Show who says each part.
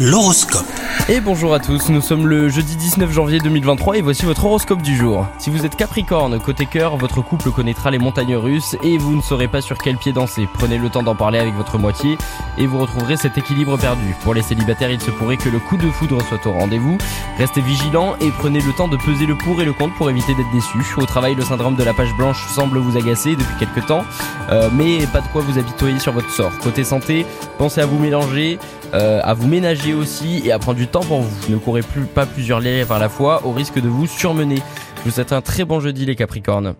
Speaker 1: L'horoscope.
Speaker 2: Et bonjour à tous, nous sommes le jeudi 19 janvier 2023 et voici votre horoscope du jour. Si vous êtes Capricorne, côté cœur, votre couple connaîtra les montagnes russes et vous ne saurez pas sur quel pied danser. Prenez le temps d'en parler avec votre moitié et vous retrouverez cet équilibre perdu. Pour les célibataires, il se pourrait que le coup de foudre soit au rendez-vous. Restez vigilants et prenez le temps de peser le pour et le contre pour éviter d'être déçu. Au travail, le syndrome de la page blanche semble vous agacer depuis quelques temps, euh, mais pas de quoi vous habitoyer sur votre sort. Côté santé, pensez à vous mélanger, euh, à vous ménager aussi et à prendre du temps vous. Ne courez plus pas plusieurs lèvres à la fois au risque de vous surmener. Je vous souhaite un très bon jeudi les Capricornes.